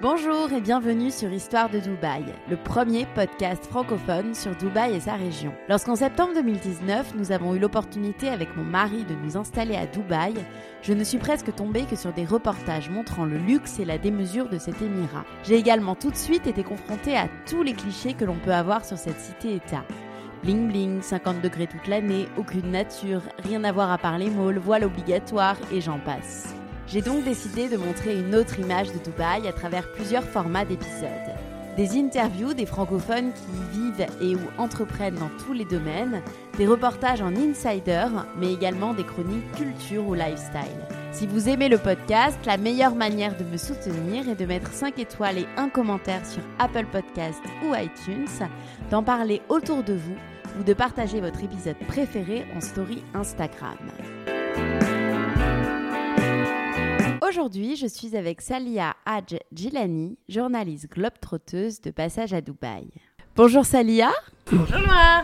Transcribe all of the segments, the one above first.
Bonjour et bienvenue sur Histoire de Dubaï, le premier podcast francophone sur Dubaï et sa région. Lorsqu'en septembre 2019, nous avons eu l'opportunité avec mon mari de nous installer à Dubaï, je ne suis presque tombée que sur des reportages montrant le luxe et la démesure de cet émirat. J'ai également tout de suite été confrontée à tous les clichés que l'on peut avoir sur cette cité-État. Bling bling, 50 degrés toute l'année, aucune nature, rien à voir à part les malls, voile obligatoire et j'en passe. J'ai donc décidé de montrer une autre image de Dubaï à travers plusieurs formats d'épisodes. Des interviews des francophones qui y vivent et ou entreprennent dans tous les domaines, des reportages en insider, mais également des chroniques culture ou lifestyle. Si vous aimez le podcast, la meilleure manière de me soutenir est de mettre 5 étoiles et un commentaire sur Apple Podcast ou iTunes, d'en parler autour de vous ou de partager votre épisode préféré en story Instagram. Aujourd'hui, je suis avec Salia Hadj Gilani, journaliste globe-trotteuse de passage à Dubaï. Bonjour Salia. Bonjour Noah.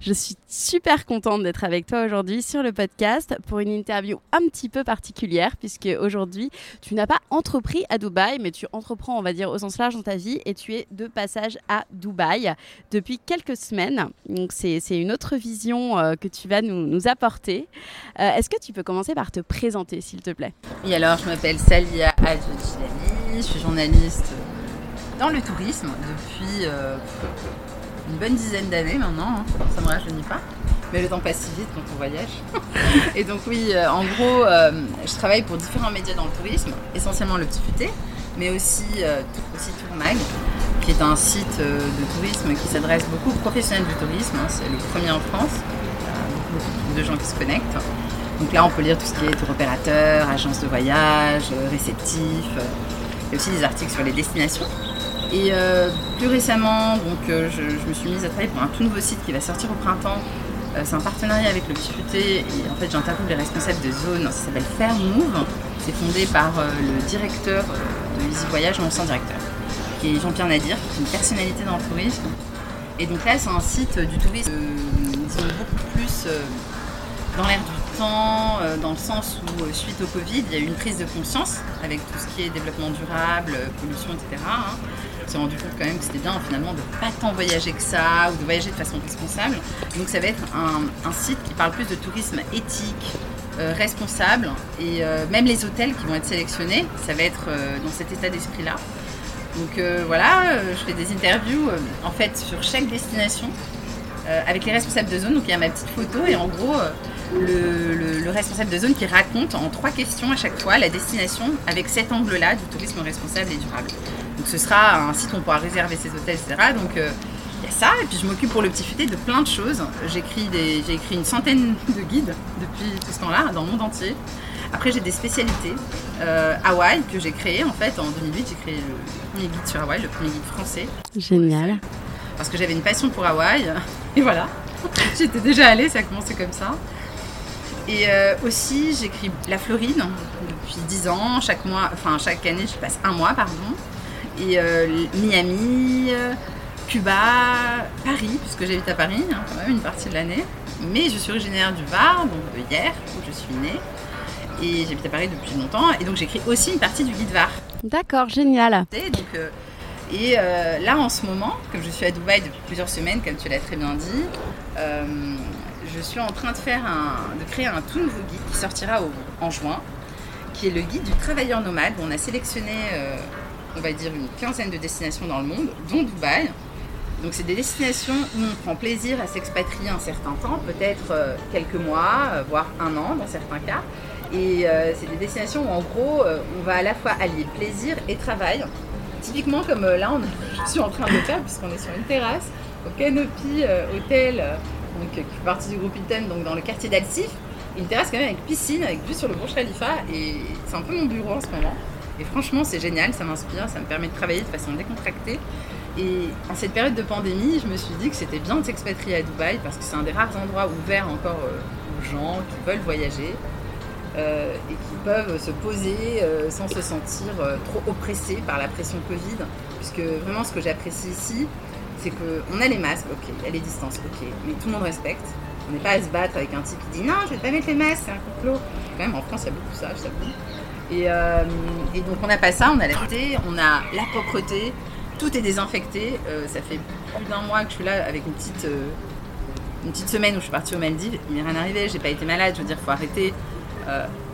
Je suis super contente d'être avec toi aujourd'hui sur le podcast pour une interview un petit peu particulière puisque aujourd'hui tu n'as pas entrepris à Dubaï mais tu entreprends on va dire au sens large dans ta vie et tu es de passage à Dubaï depuis quelques semaines. Donc c'est une autre vision euh, que tu vas nous, nous apporter. Euh, Est-ce que tu peux commencer par te présenter s'il te plaît? Oui alors je m'appelle Salia Adjilani, je suis journaliste dans le tourisme depuis... Euh, une bonne dizaine d'années maintenant, hein. ça ne me rajeunit pas. Mais le temps passe si vite quand on voyage. et donc oui, euh, en gros, euh, je travaille pour différents médias dans le tourisme, essentiellement le Petit Futé, mais aussi, aussi Tourmag, qui est un site de tourisme qui s'adresse beaucoup aux professionnels du tourisme. hein. C'est le premier en France. Beaucoup de gens qui se connectent. Donc là, on peut lire tout ce qui est tour opérateur, agence de voyage, réceptif. a aussi des articles sur les destinations. Et euh, plus récemment, donc, euh, je, me suis mise à travailler pour un tout nouveau site qui va sortir au printemps. Euh, c'est un partenariat avec le Petit et en fait j'interviewe les responsables de zone. Ça s'appelle Fair Move. C'est fondé par le directeur de Easy Voyage, mon ancien directeur, qui est Jean-Pierre Nadir, qui est une personnalité dans le tourisme. Et donc là, c'est un site du tourisme, beaucoup plus dans l'air du temps, dans le sens où, suite au Covid, il y a eu une prise de conscience avec tout ce qui est développement durable, pollution, etc. S'est rendu compte quand même que c'était bien finalement de pas tant voyager que ça ou de voyager de façon responsable. Donc ça va être un, site qui parle plus de tourisme éthique, euh, responsable et euh, même les hôtels qui vont être sélectionnés, ça va être euh, dans cet état d'esprit-là. Donc voilà, je fais des interviews en fait sur chaque destination avec les responsables de zone. Donc il y a ma petite photo et en gros le responsable de zone qui raconte en trois questions à chaque fois la destination avec cet angle-là du tourisme responsable et durable. Donc ce sera un site où on pourra réserver ses hôtels, etc. Donc euh, il y a ça, et puis je m'occupe pour le petit futé de plein de choses. J'écris des- J'ai écrit une centaine de guides depuis tout ce temps-là, dans le monde entier. Après, j'ai des spécialités. Euh, Hawaï, que j'ai créé en fait en 2008, j'ai créé le premier guide sur Hawaï, le premier guide français Génial. parce que j'avais une passion pour Hawaï. Et voilà, j'étais déjà allée, ça a commencé comme ça. Et euh, aussi, j'écris la Floride depuis 10 ans. Chaque mois, enfin chaque année, je passe un mois, pardon. Et euh, Miami, euh, Cuba, Paris, puisque j'habite à Paris, hein, quand même une partie de l'année. Mais je suis originaire du Var, donc de hier, où je suis née. Et j'habite à Paris depuis longtemps. Et donc j'écris aussi une partie du guide Var. D'accord, génial. Et donc, euh, et euh, là, en ce moment, comme je suis à Dubaï depuis plusieurs semaines, comme tu l'as très bien dit, euh, je suis en train de, faire un, de créer un tout nouveau guide qui sortira en juin, qui est le guide du travailleur nomade. On a sélectionné, on va dire, une quinzaine de destinations dans le monde, dont Dubaï. Donc c'est des destinations où on prend plaisir à s'expatrier un certain temps, peut-être euh, quelques mois, euh, voire un an dans certains cas. Et c'est des destinations où en gros on va à la fois allier plaisir et travail. Typiquement comme là je suis en train de faire puisqu'on est sur une terrasse au Canopy Hotel donc, qui fait partie du groupe Hilton, donc dans le quartier d'Alsif. Une terrasse quand même avec piscine, avec vue sur le Burj Khalifa, et c'est un peu mon bureau en ce moment. Et franchement, c'est génial, ça m'inspire, ça me permet de travailler de façon décontractée. Et en cette période de pandémie, je me suis dit que c'était bien de s'expatrier à Dubaï parce que c'est un des rares endroits ouverts encore euh, aux gens qui veulent voyager euh, et qui peuvent se poser euh, sans se sentir trop oppressés par la pression Covid. Puisque vraiment, ce que j'apprécie ici, c'est qu'on a les masques, ok, il y a les distances, ok, mais tout le monde respecte. On n'est pas à se battre avec un type qui dit non, je vais pas mettre les masques, c'est un complot. Quand même, en France, il y a beaucoup ça, je t'avoue. Et, euh, et, donc, on n'a pas ça, on a la on a la propreté, tout est désinfecté. Euh, ça fait plus d'un mois que je suis là avec une petite, euh, une petite semaine où je suis partie aux Maldives. M'est rien arrivé, j'ai pas été malade, je veux dire, faut arrêter.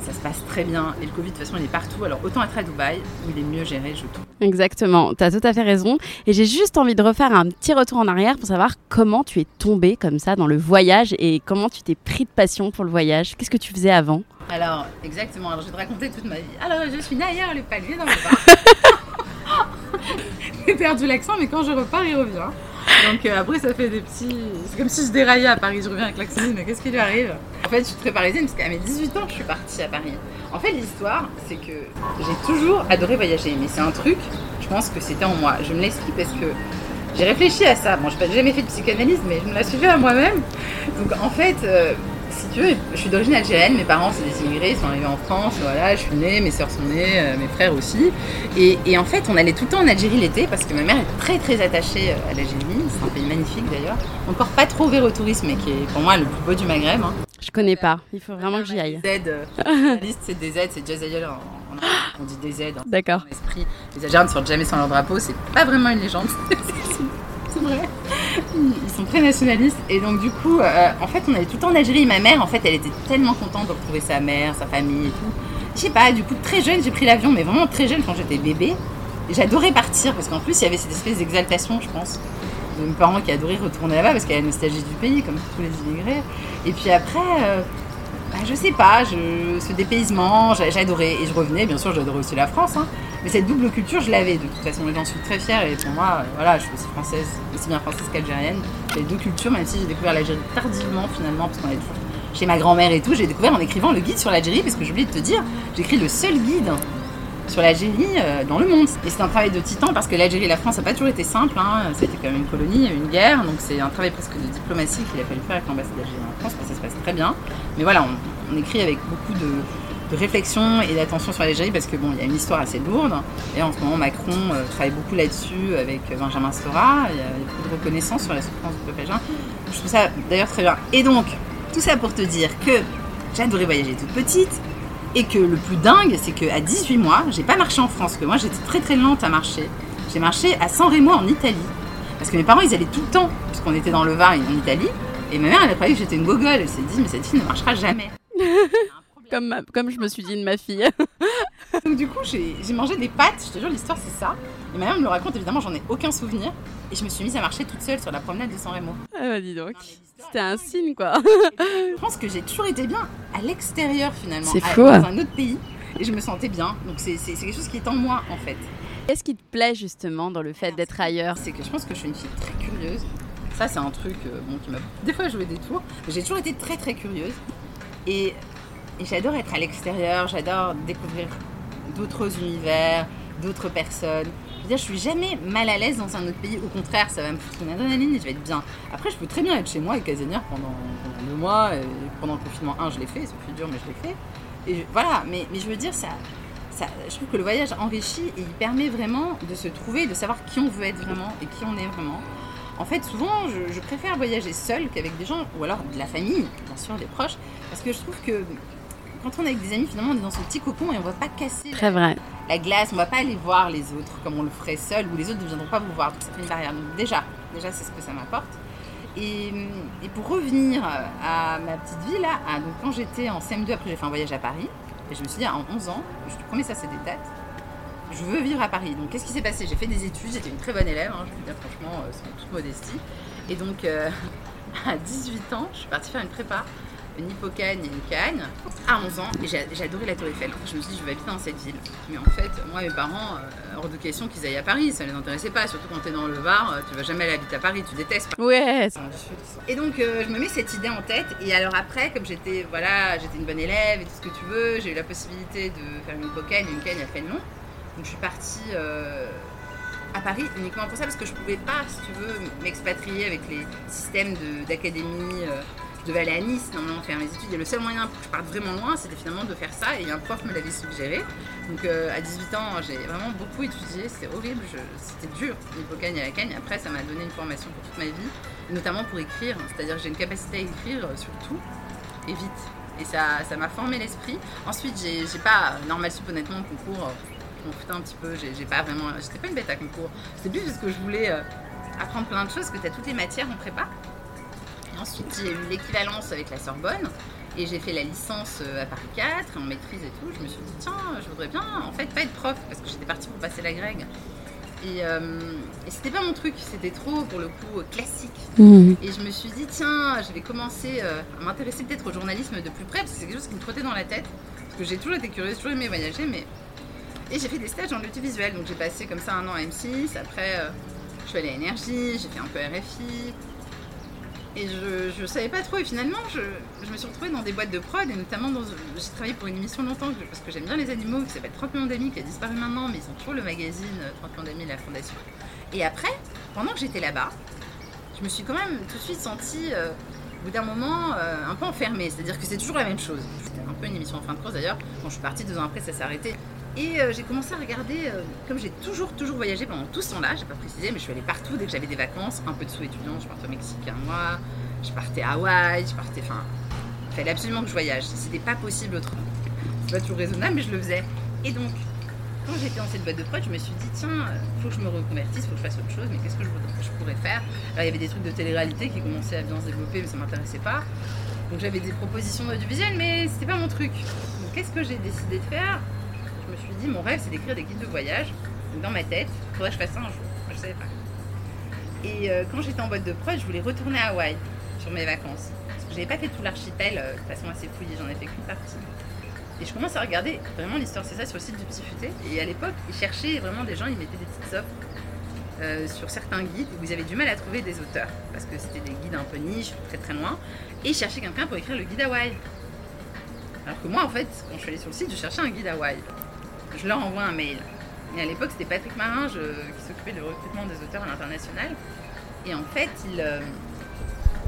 Ça se passe très bien. Et le Covid, de toute façon, il est partout. Alors autant être à Dubaï, où il est mieux géré, je trouve. Exactement, tu as tout à fait raison. Et j'ai juste envie de refaire un petit retour en arrière pour savoir comment tu es tombé comme ça dans le voyage et comment tu t'es pris de passion pour le voyage. Qu'est-ce que tu faisais avant? Alors, exactement. Alors, je vais te raconter toute ma vie. Alors, je suis Naya, le palier dans le bar. j'ai perdu l'accent, mais quand je repars, il revient. Donc euh, après, ça fait des petits. C'est comme si je déraillais à Paris. Je reviens avec l'accent, mais qu'est-ce qui lui arrive? En fait, je suis très parisienne parce qu'à mes 18 ans, je suis partie à Paris. En fait, l'histoire, c'est que j'ai toujours adoré voyager, mais c'est un truc, je pense que c'était en moi. Je me l'explique parce que j'ai réfléchi à ça. Bon, je n'ai jamais fait de psychanalyse, mais je me la suis fait à moi-même. Donc en fait, euh, si tu veux, je suis d'origine algérienne, mes parents c'est des immigrés, ils sont arrivés en France, voilà, je suis née, mes soeurs sont nées, euh, mes frères aussi. Et, en fait, on allait tout le temps en Algérie l'été parce que ma mère est très très attachée euh, à l'Algérie, c'est un pays magnifique d'ailleurs. Encore pas trop ouvert au tourisme, mais qui est pour moi le plus beau du Maghreb. Hein. Je connais pas, il faut vraiment que j'y aille. Z, euh, liste c'est des Z, c'est Jazaïel, on dit des Z. Hein. D'accord. Les Algériens ne sortent jamais sans leur drapeau, c'est pas vraiment une légende. c'est vrai. Ils sont très nationalistes. Et donc, du coup, euh, en fait, on allait tout le temps en Algérie. Ma mère, en fait, elle était tellement contente de retrouver sa mère, sa famille et tout. Je sais pas, du coup, très jeune, j'ai pris l'avion, mais vraiment très jeune quand j'étais bébé. J'adorais partir parce qu'en plus, il y avait cette espèce d'exaltation, je pense, de mes parents qui adoraient retourner là-bas parce qu'il y a la nostalgie du pays, comme tous les immigrés. Et puis après. Euh, bah, je sais pas, ce dépaysement, j'adorais. Et je revenais, bien sûr, j'adorais aussi la France. Hein. Mais cette double culture, je l'avais de toute façon. J'en suis très fière. Et pour moi, euh, voilà, je suis aussi française, aussi bien française qu'algérienne. J'ai deux cultures, même si j'ai découvert l'Algérie tardivement finalement, parce qu'on est chez ma grand-mère et tout. J'ai découvert en écrivant le guide sur l'Algérie, parce que j'ai oublié de te dire, j'écris le seul guide sur l'Algérie euh, dans le monde. Et c'est un travail de titan parce que l'Algérie et la France n'a pas toujours été simple. Hein. C'était quand même une colonie, une guerre. Donc c'est un travail presque de diplomatie qu'il a fallu faire avec l'ambassade d'Algérie en France, parce que ça se passe très bien. Mais voilà, on, écrit avec beaucoup de, réflexion et d'attention sur l'Algérie parce que bon, il y a une histoire assez lourde. Et en ce moment, Macron euh, travaille beaucoup là-dessus avec Benjamin Stora. Il y, a, beaucoup de reconnaissance sur la souffrance du peuple algérien. Je trouve ça d'ailleurs très bien. Et donc, tout ça pour te dire que j'adorais voyager toute petite. Et que le plus dingue, c'est qu'à 18 mois, j'ai pas marché en France, que moi j'étais très très lente à marcher. J'ai marché à San Remo en Italie. Parce que mes parents, ils allaient tout le temps, puisqu'on était dans le Var en Italie. Et ma mère, elle a cru que j'étais une gogole. Elle s'est dit, mais cette fille ne marchera jamais. Comme, comme je me suis dit de ma fille. Donc du coup, j'ai mangé des pâtes. Je te jure, l'histoire, c'est ça. Et ma mère me le raconte, évidemment, j'en ai aucun souvenir. Et je me suis mise à marcher toute seule sur la promenade de San Remo. Ah bah dis donc. C'était un signe, quoi. je pense que j'ai toujours été bien à l'extérieur, finalement. C'est fou. Dans un autre pays. Et je me sentais bien. Donc c'est quelque chose qui est en moi, en fait. Qu'est-ce qui te plaît, justement, dans le fait d'être ailleurs? C'est que je pense que je suis une fille très curieuse. Ça, c'est un truc euh, bon, qui m'a des fois joué des tours. J'ai toujours été très, très curieuse. Et, et j'adore être à l'extérieur. J'adore découvrir d'autres univers, d'autres personnes dire, je suis jamais mal à l'aise dans un autre pays. Au contraire, ça va me foutre une adrénaline et je vais être bien. Après, je peux très bien être chez moi et casanière pendant, deux mois. Et pendant le confinement 1, je l'ai fait. Ça fait dur, mais je l'ai fait. Et voilà, mais, je veux dire, ça, je trouve que le voyage enrichit et il permet vraiment de se trouver, de savoir qui on veut être vraiment et qui on est vraiment. En fait, souvent, je, je préfère voyager seul qu'avec des gens, ou alors de la famille, bien sûr, des proches, parce que je trouve que quand on est avec des amis, finalement, on est dans ce petit cocon et on ne va pas casser Très vrai. la glace, on ne va pas aller voir les autres comme on le ferait seul, ou les autres ne viendront pas vous voir. Donc ça fait une barrière. Donc déjà, déjà c'est ce que ça m'apporte. Et, et pour revenir à ma petite vie là, donc quand j'étais en CM2, après j'ai fait un voyage à Paris, et je me suis dit, en 11 ans, je te promets ça c'est des dates, je veux vivre à Paris. Donc qu'est-ce qui s'est passé? J'ai fait des études, j'étais une très bonne élève, hein, je veux dire franchement, euh, sans toute modestie. Et donc euh, à 18 ans, je suis partie faire une prépa, une hippocagne et une cagne, à 11 ans, et j'ai adoré la Tour Eiffel. Je me suis dit, je vais habiter dans cette ville. Mais en fait, moi, mes parents, euh, hors de question qu'ils aillent à Paris, ça les intéressait pas, surtout quand tu es dans le Var, euh, tu vas jamais aller habiter à Paris, tu détestes. Ouais, Et donc euh, je me mets cette idée en tête. Et alors après comme j'étais voilà j'étais une bonne élève et tout ce que tu veux j'ai eu la possibilité de faire une hypocagne une cagne à Fénelon donc je suis partie euh, à Paris uniquement pour ça parce que je pouvais pas si tu veux m'expatrier avec les systèmes d'académie euh, devais aller à Nice normalement faire mes études et le seul moyen pour que je parte vraiment loin c'était finalement de faire ça et un prof me l'avait suggéré donc euh, à 18 ans j'ai vraiment beaucoup étudié c'était horrible c'était dur l'hypocagne et la cagne après ça m'a donné une formation pour toute ma vie notamment pour écrire. C'est-à-dire que j'ai une capacité à écrire euh, sur tout et vite. Et ça m'a formé l'esprit. Ensuite, j'ai pas, euh, normal sup honnêtement, concours, je m'en foutais un petit peu. J'ai pas vraiment, j'étais pas une bête à concours. C'était plus parce que je voulais apprendre plein de choses, que tu as toutes les matières en prépa. Ensuite, j'ai eu l'équivalence avec la Sorbonne. Et j'ai fait la licence euh, à Paris 4, en maîtrise et tout. Je me suis dit, tiens, je voudrais bien, en fait, pas être prof, parce que j'étais partie pour passer la grègue. Et, euh, et c'était pas mon truc, c'était trop, pour le coup, euh, classique. Et je me suis dit, tiens, je vais commencer euh, à m'intéresser peut-être au journalisme de plus près, parce que c'est quelque chose qui me trottait dans la tête. Parce que j'ai toujours été curieuse, toujours aimé voyager, mais. Et j'ai fait des stages dans l'audiovisuel, donc j'ai passé comme ça un an à M6, après euh, je suis allée à Énergie, j'ai fait un peu RFI. Et je, je savais pas trop, et finalement je, je me suis retrouvée dans des boîtes de prod, et notamment dans. J'ai travaillé pour une émission longtemps, parce que j'aime bien les animaux, qui s'appelle 30 millions d'amis, qui a disparu maintenant, mais ils ont toujours le magazine euh, 30 millions d'amis, la fondation. Et après, pendant que j'étais là-bas, je me suis quand même tout de suite sentie, euh, au bout d'un moment, euh, un peu enfermée. C'est-à-dire que c'est toujours la même chose. C'était un peu une émission en fin de course d'ailleurs. Quand je suis partie, deux ans après, ça s'est arrêté. Et euh, j'ai commencé à regarder, euh, comme j'ai toujours, toujours voyagé pendant tout ce temps-là, j'ai pas précisé, mais je suis allée partout dès que j'avais des vacances, un peu de sous étudiant. Je partais au Mexique un mois, je partais à Hawaï, je partais. Enfin, il fallait absolument que je voyage. C'était pas possible autrement. C'est pas toujours raisonnable, mais je le faisais. Et donc, quand j'étais dans cette boîte de prod, je me suis dit, tiens, il faut que je me reconvertisse, faut que je fasse autre chose, mais qu'est-ce que je, pourrais faire? Alors, il y avait des trucs de télé-réalité qui commençaient à bien se développer, mais ça m'intéressait pas. Donc, j'avais des propositions audiovisuelles, mais c'était pas mon truc. Donc, qu'est-ce que j'ai décidé de faire? Je me suis dit, mon rêve, c'est d'écrire des guides de voyage. Dans ma tête, il faudrait que je fasse ça un jour. Je savais pas. Et euh, quand j'étais en boîte de prod, je voulais retourner à Hawaï sur mes vacances. Parce que j'avais pas fait tout l'archipel euh, de façon assez fouillée, j'en ai fait qu'une partie. Et je commence à regarder vraiment l'histoire, c'est ça, sur le site du Petit Futé. Et à l'époque, ils cherchaient vraiment des gens, ils mettaient des petites offres euh, sur certains guides où ils avaient du mal à trouver des auteurs. Parce que c'était des guides un peu niche, très très loin. Et ils cherchaient quelqu'un pour écrire le guide Hawaï. Alors que moi, en fait, quand je suis allée sur le site, je cherchais un guide Hawaï. Je leur envoie un mail. Et à l'époque, c'était Patrick Marin je- qui s'occupait du recrutement des auteurs à l'international. Et en fait, il, euh,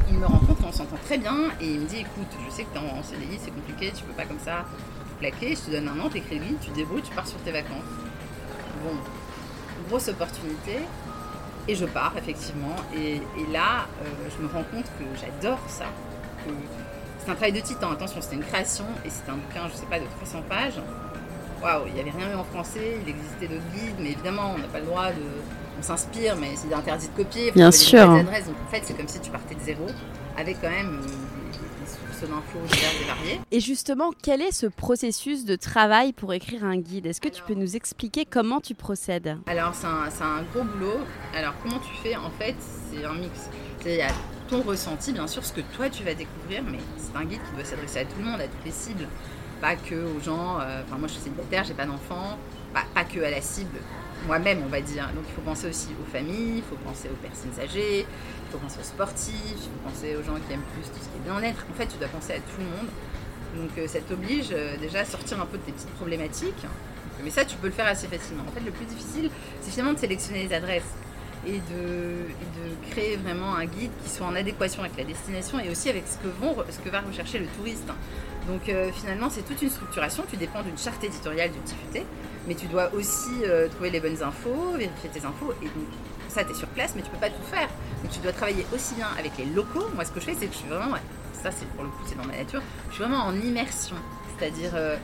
il me rencontre, on s'entend très bien, et il me dit écoute, je sais que tu es en CDI, c'est compliqué, tu peux pas comme ça tout plaquer, je te donne un an, t'écris guide, tu te débrouilles, tu pars sur tes vacances. Bon, grosse opportunité, et je pars effectivement, et, là, euh, je me rends compte que j'adore ça, c'est un travail de titan, attention, c'était une création, et c'était un bouquin, je sais pas, de 300 pages. Waouh, il n'y avait rien eu en français, il existait d'autres guides, mais évidemment, on n'a pas le droit de. On s'inspire, mais c'est interdit de copier. Bien sûr. Donc en fait, c'est comme si tu partais de zéro, avec quand même euh, des, sources d'infos diverses et variées. Et justement, quel est ce processus de travail pour écrire un guide? Est-ce que tu peux nous expliquer comment tu procèdes? Alors, c'est un, un gros boulot. Alors, comment tu fais? En fait, c'est un mix. Il y a ton ressenti, bien sûr, ce que toi tu vas découvrir, mais c'est un guide qui doit s'adresser à tout le monde, à toutes les cibles. Pas que aux gens. euh, Enfin, moi, je suis célibataire, j'ai pas d'enfant. Pas, que à la cible moi-même, on va dire. Donc, il faut penser aussi aux familles, il faut penser aux personnes âgées, il faut penser aux sportifs, il faut penser aux gens qui aiment plus tout ce qui est bien-être. En fait, tu dois penser à tout le monde. Donc, euh, ça t'oblige euh, déjà à sortir un peu de tes petites problématiques. Mais ça, tu peux le faire assez facilement. En fait, le plus difficile, c'est finalement de sélectionner les adresses et de, créer vraiment un guide qui soit en adéquation avec la destination et aussi avec ce que, vont, ce que va rechercher le touriste. Donc euh, finalement, c'est toute une structuration. Tu dépends d'une charte éditoriale du petit mais tu dois aussi euh, trouver les bonnes infos, vérifier tes infos. Et donc, ça, tu es sur place, mais tu peux pas tout faire. Donc tu dois travailler aussi bien avec les locaux. Moi, ce que je fais, c'est que je suis vraiment, ça, c'est pour le coup, c'est dans ma nature, je suis vraiment en immersion. C'est-à-dire, euh,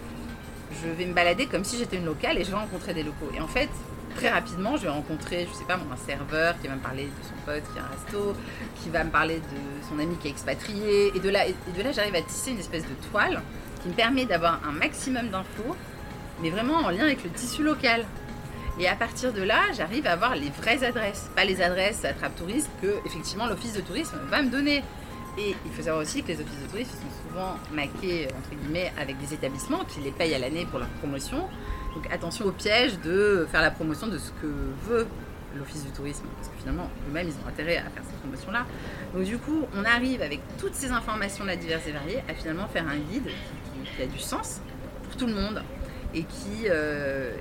je vais me balader comme si j'étais une locale et je vais rencontrer des locaux. Et en fait, très rapidement, je vais rencontrer, je sais pas, un serveur qui va me parler de son pote qui a un resto, qui va me parler de son ami qui est expatrié. Et de là, et j'arrive à tisser une espèce de toile qui me permet d'avoir un maximum d'infos, mais vraiment en lien avec le tissu local. Et à partir de là, j'arrive à avoir les vraies adresses, pas les adresses attrape touristes que effectivement l'office de tourisme va me donner. Et il faut savoir aussi que les offices de tourisme sont souvent maqués entre guillemets avec des établissements qui les payent à l'année pour leur promotion. Donc attention au piège de faire la promotion de ce que veut l'office du tourisme, parce que finalement eux-mêmes ils ont intérêt à faire cette promotion-là. Donc du coup, on arrive avec toutes ces informations là diverses et variées à finalement faire un guide qui, a du sens pour tout le monde et qui, euh,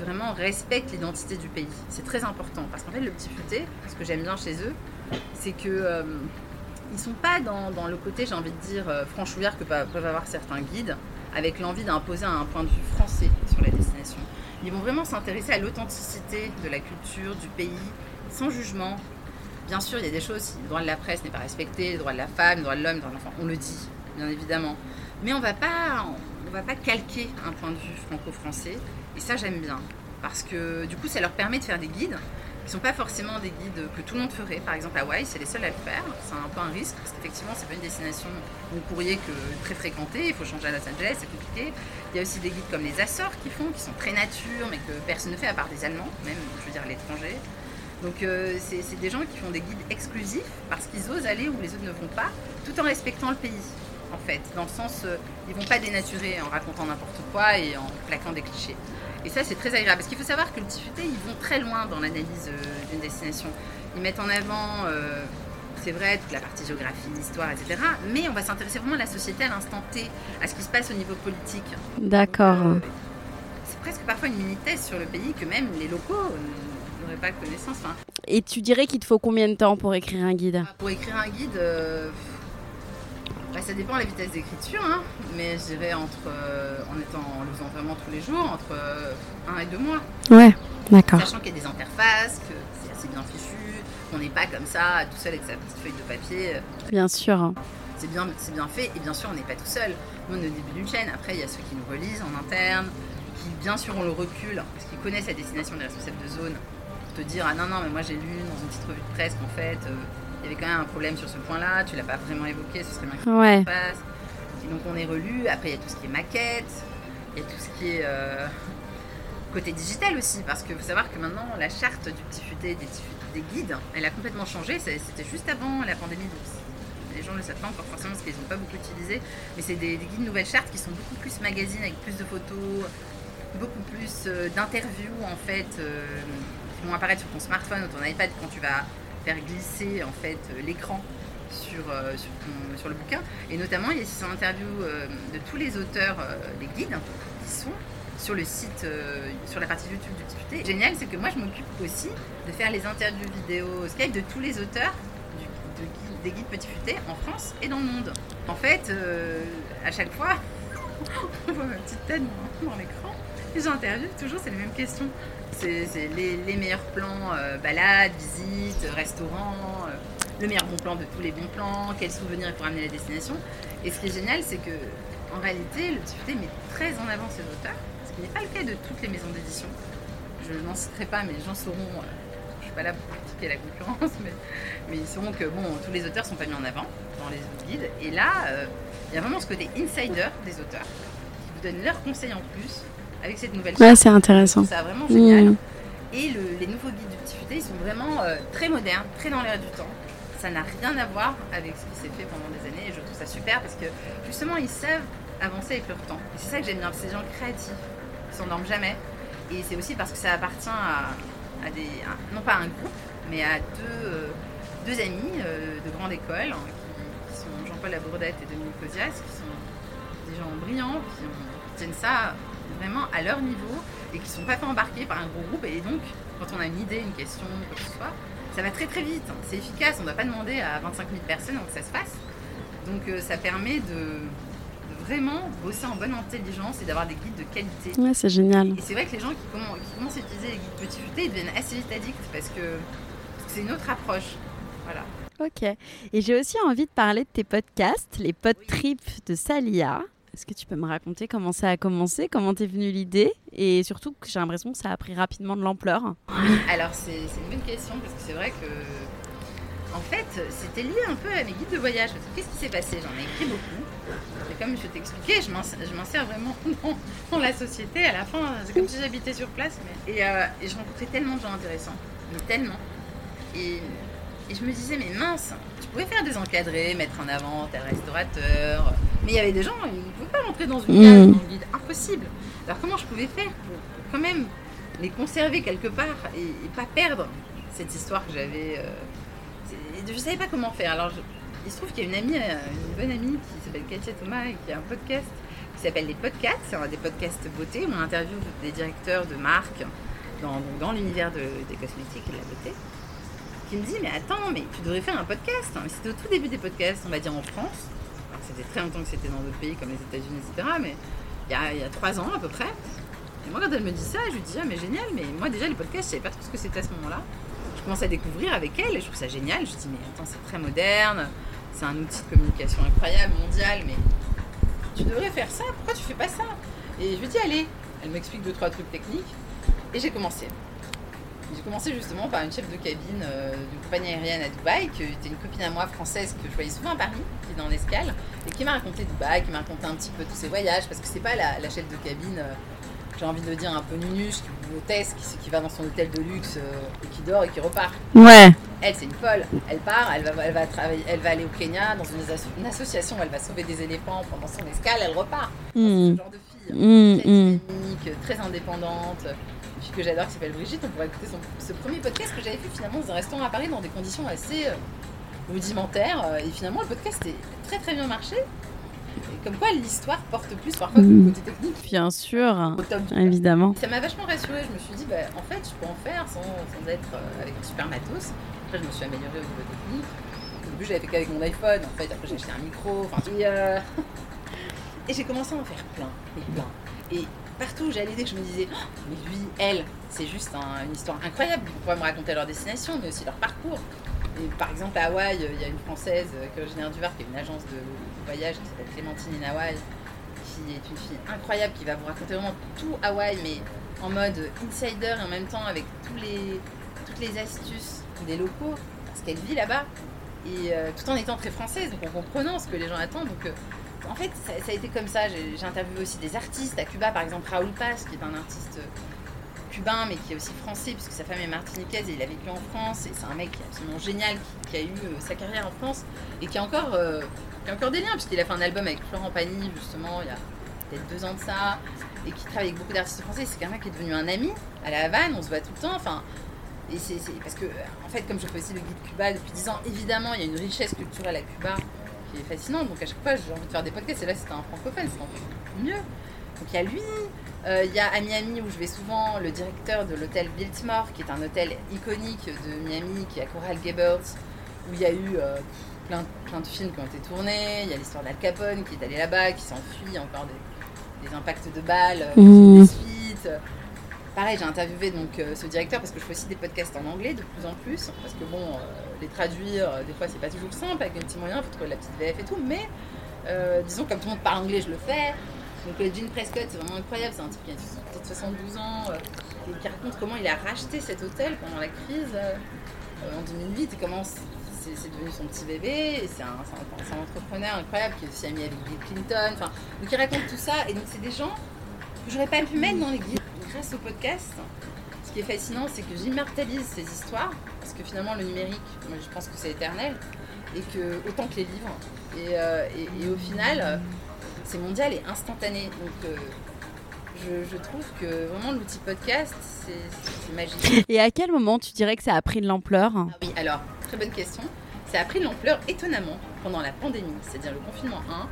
vraiment respectent l'identité du pays. C'est très important parce qu'en fait, le petit futé, ce que j'aime bien chez eux, c'est que euh, ils sont pas dans, le côté, j'ai envie de dire, euh, franchouillard que peuvent avoir certains guides, avec l'envie d'imposer un point de vue français sur la destination. Ils vont vraiment s'intéresser à l'authenticité de la culture, du pays, sans jugement. Bien sûr, il y a des choses, le droit de la presse n'est pas respecté, le droit de la femme, le droit de l'homme, le droit de l'enfant, on le dit, bien évidemment. Mais on va pas, on va pas calquer un point de vue franco-français et ça, j'aime bien. Parce que du coup, ça leur permet de faire des guides qui ne sont pas forcément des guides que tout le monde ferait. Par exemple, Hawaï, c'est les seuls à le faire. C'est un peu un risque parce qu'effectivement, c'est pas une destination où vous pourriez que très fréquentée. Il faut changer à Los Angeles, c'est compliqué. Il y a aussi des guides comme les Açores qui font, qui sont très nature, mais que personne ne fait à part des Allemands, même, je veux dire, l'étranger. Donc, euh, c'est des gens qui font des guides exclusifs parce qu'ils osent aller où les autres ne vont pas, tout en respectant le pays en fait, dans le sens, euh, ils vont pas dénaturer en racontant n'importe quoi et en plaquant des clichés. Et ça, c'est très agréable. Parce qu'il faut savoir que le Tifuté, ils vont très loin dans l'analyse euh, d'une destination. Ils mettent en avant, euh, c'est vrai, toute la partie géographie, histoire, etc. Mais on va s'intéresser vraiment à la société à l'instant T, à ce qui se passe au niveau politique. D'accord. c'est presque parfois une mini-thèse sur le pays que même les locaux n'auraient pas connaissance. Et tu dirais qu'il te faut combien de temps pour écrire un guide? Pour écrire un guide, ça dépend de la vitesse d'écriture, hein, mais je dirais entre, euh, en étant en le faisant vraiment tous les jours, entre euh, un et deux mois. Ouais, d'accord. Sachant qu'il y a des interfaces, que c'est assez bien fichu, qu'on n'est pas comme ça, tout seul avec sa petite feuille de papier. Bien sûr. C'est bien, c'est bien fait, et bien sûr, on n'est pas tout seul. Nous, on est au début d'une chaîne. Après, il y a ceux qui nous relisent en interne, qui, bien sûr, ont le recul, parce qu'ils connaissent la destination des responsables de zone, pour te dire, ah non, non, mais moi j'ai lu dans une petite revue de presse qu'en fait, euh, il y avait quand même un problème sur ce point-là, tu l'as pas vraiment évoqué, ce serait bien que ouais. se passe. Et donc on est relu, après il y a tout ce qui est maquette, il y a tout ce qui est euh, côté digital aussi, parce qu'il faut savoir que maintenant la charte du petit futé des, guides, elle a complètement changé, c'était juste avant la pandémie, donc les gens ne le savent pas encore forcément parce qu'ils n'ont pas beaucoup utilisé, mais c'est des, guides nouvelles chartes qui sont beaucoup plus magazines avec plus de photos, beaucoup plus euh, d'interviews en fait, euh, qui vont apparaître sur ton smartphone ou ton iPad quand tu vas faire glisser en fait euh, l'écran sur, euh, sur, le bouquin. Et notamment, il y a ici une interview euh, de tous les auteurs des guides qui sont sur le site, sur la partie YouTube du député. Génial, c'est que moi, je m'occupe aussi de faire les interviews vidéo Skype de tous les auteurs des guides Petit Futé en France et dans le monde. En fait, à chaque fois, on voit ma petite tête dans l'écran j'interviewe toujours, c'est les mêmes questions. C'est les, meilleurs plans, euh, balades, visites, restaurants, euh, le meilleur bon plan de tous les bons plans, quels souvenirs il faut ramener à la destination. Et ce qui est génial, c'est que en réalité, le Tifté met très en avant ses auteurs, ce qui n'est pas le cas de toutes les maisons d'édition. Je n'en citerai pas, mais les gens sauront. Euh, je ne suis pas là pour critiquer la concurrence, mais, ils sauront que bon, tous les auteurs ne sont pas mis en avant dans les guides. Et là, il y a vraiment ce côté insider des auteurs qui vous donnent leurs conseils en plus avec cette nouvelle Ouais, c'est intéressant. C'est vraiment génial. Et les nouveaux guides du petit futé, ils sont vraiment euh, très modernes, très dans l'air du temps. Ça n'a rien à voir avec ce qui s'est fait pendant des années et je trouve ça super parce que justement, ils savent avancer avec leur temps. Et c'est ça que j'aime bien, ces gens créatifs, qui s'endorment jamais. Et c'est aussi parce que ça appartient à, des, non pas à un groupe, mais à deux, euh, deux amis euh, de grande école, hein, qui, sont Jean-Paul Labourdette et Dominique Osias, qui sont des gens brillants, qui, qui tiennent ça vraiment à leur niveau et qui ne sont pas fait embarquer par un gros groupe. Et donc, quand on a une idée, une question, quoi que ce soit, ça va très très vite. C'est efficace. On ne doit pas demander à 25 000 personnes avant que ça se fasse. Donc, euh, ça permet de, vraiment bosser en bonne intelligence et d'avoir des guides de qualité. Ouais, c'est génial. Et c'est vrai que les gens qui, commencent à utiliser les guides petit futé, ils deviennent assez vite addicts parce que c'est une autre approche. Voilà. Ok. Et j'ai aussi envie de parler de tes podcasts, les pod trips de Salia. Est-ce que tu peux me raconter comment ça a commencé, comment t'es venue l'idée et surtout j'ai l'impression que ça a pris rapidement de l'ampleur? Alors c'est une bonne question parce que c'est vrai que en fait c'était lié un peu à mes guides de voyage. Qu'est-ce qui s'est passé? J'en ai écrit beaucoup. Et comme je t'expliquais, je m'en sers vraiment dans, la société. À la fin, c'est comme si j'habitais sur place. Mais... Et, euh, je rencontrais tellement de gens intéressants, mais tellement. Et et je me disais, mais mince, tu pouvais faire des encadrés, mettre en avant tel restaurateur. Mais il y avait des gens, ils ne pouvaient pas rentrer dans une case, mm. dans guide. Impossible. Alors comment je pouvais faire pour quand même les conserver quelque part et, pas perdre cette histoire que j'avais. Euh, je ne savais pas comment faire. Alors il se trouve qu'il y a une amie, euh, une bonne amie qui s'appelle Katia Thomas et qui a un podcast qui s'appelle Les Podcasts. C'est un des podcasts beauté où on interviewe des directeurs de marques dans, dans l'univers des cosmétiques et de la beauté qui me dit Mais attends, mais tu devrais faire un podcast. Hein. C'était au tout début des podcasts, on va dire en France. C'était très longtemps que c'était dans d'autres pays comme les États-Unis, etc. Mais il y, a, il y, a, trois ans à peu près. Et moi, quand elle me dit ça, je lui dis Ah, mais génial, mais moi déjà, les podcasts, je savais pas trop ce que c'était à ce moment-là. Je commence à découvrir avec elle et je trouve ça génial. Je dis Mais attends, c'est très moderne, c'est un outil de communication incroyable, mondial, mais tu devrais faire ça, pourquoi tu fais pas ça? Et je lui dis Allez, elle m'explique deux, trois trucs techniques et j'ai commencé. J'ai commencé justement par une chef de cabine euh, d'une compagnie aérienne à Dubaï, qui était une copine à moi française que je voyais souvent à Paris, qui est dans l'escale, et qui m'a raconté Dubaï, qui m'a raconté un petit peu tous ses voyages, parce que c'est pas la, chef de cabine, euh, j'ai envie de dire un peu nunuche, qui hôtesse, qui, qui va dans son hôtel de luxe euh, et qui dort et qui repart. Ouais. Elle, c'est une folle. Elle part, elle va, elle va travailler, elle va aller au Kenya dans une, association, elle va sauver des éléphants pendant son escale, elle repart. Hmm. ce genre de fille, hmm, très hmm. très indépendante que j'adore, qui s'appelle Brigitte. On pourrait écouter ce premier podcast que j'avais fait finalement dans un restaurant à Paris dans des conditions assez euh, rudimentaires. Euh, et finalement, le podcast est très très bien marché. Et comme quoi l'histoire porte plus parfois que le mm. côté technique. Bien sûr, évidemment. Ça m'a vachement rassurée. Je me suis dit, bah, en fait, je peux en faire sans, sans être euh, avec super matos. Après, je me suis améliorée au niveau technique. Au début, j'avais fait qu'avec mon iPhone. En fait, après, j'ai acheté un micro. Et, et j'ai commencé à en faire plein et plein. Et partout où j'allais, que je me disais, oh, mais lui, elle, c'est juste une histoire incroyable. Ils pourraient me raconter leur destination, mais aussi leur parcours. Et par exemple, à Hawaï, il y a une Française euh, qui est originaire du Var, qui est une agence de voyage qui s'appelle Clémentine in Hawaï, qui est une fille incroyable, qui va vous raconter vraiment tout Hawaï, mais en mode insider et en même temps avec toutes les astuces des locaux, parce qu'elle vit là-bas, et euh, tout en étant très française, donc en comprenant ce que les gens attendent. Donc, euh, en fait, ça, a été comme ça. J'ai interviewé aussi des artistes à Cuba, par exemple Raoul Paz, qui est un artiste cubain, mais qui est aussi français, puisque sa femme est martiniquaise et il a vécu en France. Et c'est un mec absolument génial, qui, a eu euh, sa carrière en France et qui a encore, euh, encore des liens, puisqu'il a fait un album avec Florent Pagny, justement, il y a peut-être deux ans de ça, et qui travaille avec beaucoup d'artistes français. C'est quelqu'un qui est devenu un ami à la Havane, on se voit tout le temps. Enfin, parce que, en fait, comme je fais aussi le guide Cuba depuis 10 ans, évidemment, il y a une richesse culturelle à Cuba fascinant. Donc à chaque fois, j'ai envie de faire des podcasts. Et là, c'était un francophone, c'est encore mieux. Donc il y a lui. Euh, il y a à Miami où je vais souvent le directeur de l'hôtel Biltmore, qui est un hôtel iconique de Miami, qui est à Coral Gables, où il y a eu euh, plein, plein de films qui ont été tournés. Il y a l'histoire d'Al Capone qui est allé là-bas, qui s'enfuit, encore des, des, impacts de balles, euh, mmh. des suites. Pareil, j'ai interviewé donc ce directeur parce que je fais aussi des podcasts en anglais de plus en plus, parce que bon, les traduire, euh, des fois c'est pas toujours simple avec un petit moyen, il faut trouver la petite VF et tout, mais euh, disons comme tout le monde parle anglais, je le fais. Donc le Jean Prescott, c'est vraiment incroyable, c'est un type qui a peut-être 72 ans, euh, qui raconte comment il a racheté cet hôtel pendant la crise en 2008 et comment c'est devenu son petit bébé. Et c'est un, un, entrepreneur incroyable qui est aussi ami avec Bill Clinton. Enfin, donc il raconte tout ça et donc c'est des gens que j'aurais pas pu mettre dans les guides. Grâce au podcast, qui est fascinant, c'est que j'immortalise ces histoires, parce que finalement le numérique, moi je pense que c'est éternel, et que autant que les livres. Et, euh, au final, c'est mondial et instantané. Donc euh, je, trouve que vraiment l'outil podcast, c'est magique. Et à quel moment tu dirais que ça a pris de l'ampleur? Ah Oui, alors, très bonne question. Ça a pris de l'ampleur étonnamment pendant la pandémie, c'est-à-dire le confinement 1